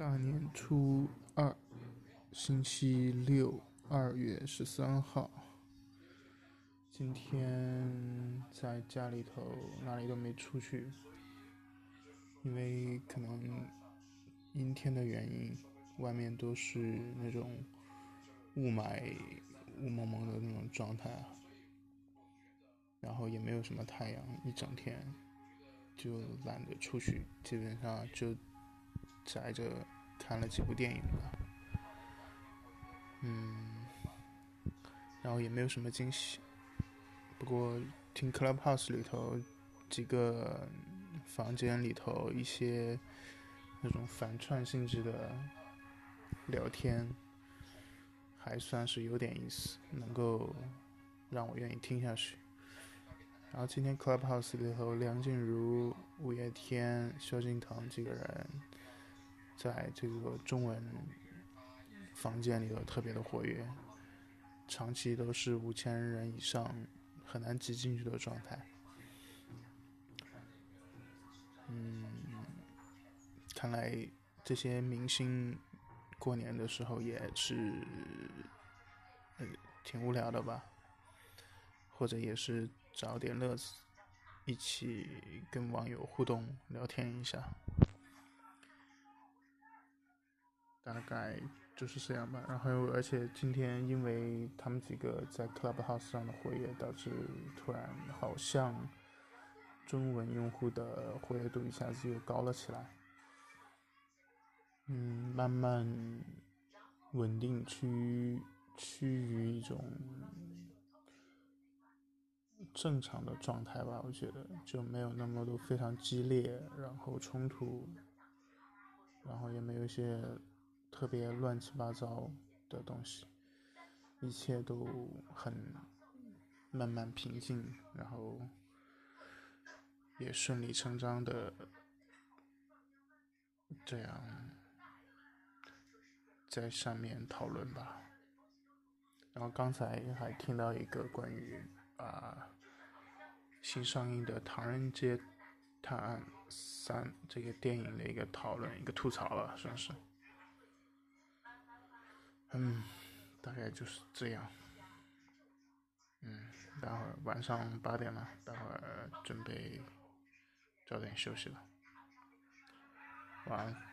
大年初二，星期六，二月十三号。今天在家里头，哪里都没出去，因为可能阴天的原因，外面都是那种雾霾、雾蒙蒙的那种状态，然后也没有什么太阳，一整天就懒得出去，基本上就。宅着看了几部电影吧，嗯，然后也没有什么惊喜。不过听 Clubhouse 里头几个房间里头一些那种反串性质的聊天，还算是有点意思，能够让我愿意听下去。然后今天 Clubhouse 里头梁静茹、五月天、萧敬腾几个人。在这个中文房间里头特别的活跃，长期都是五千人以上，很难挤进去的状态。嗯，看来这些明星过年的时候也是，挺无聊的吧？或者也是找点乐子，一起跟网友互动聊天一下。大概就是这样吧，然后而且今天因为他们几个在 Clubhouse 上的活跃，导致突然好像中文用户的活跃度一下子又高了起来，嗯，慢慢稳定趋趋于一种正常的状态吧，我觉得就没有那么多非常激烈，然后冲突，然后也没有一些。特别乱七八糟的东西，一切都很慢慢平静，然后也顺理成章的这样在上面讨论吧。然后刚才还听到一个关于啊新上映的《唐人街探案三》这个电影的一个讨论，一个吐槽了，算是。嗯，大概就是这样。嗯，待会儿晚上八点了，待会儿准备早点休息了。晚安。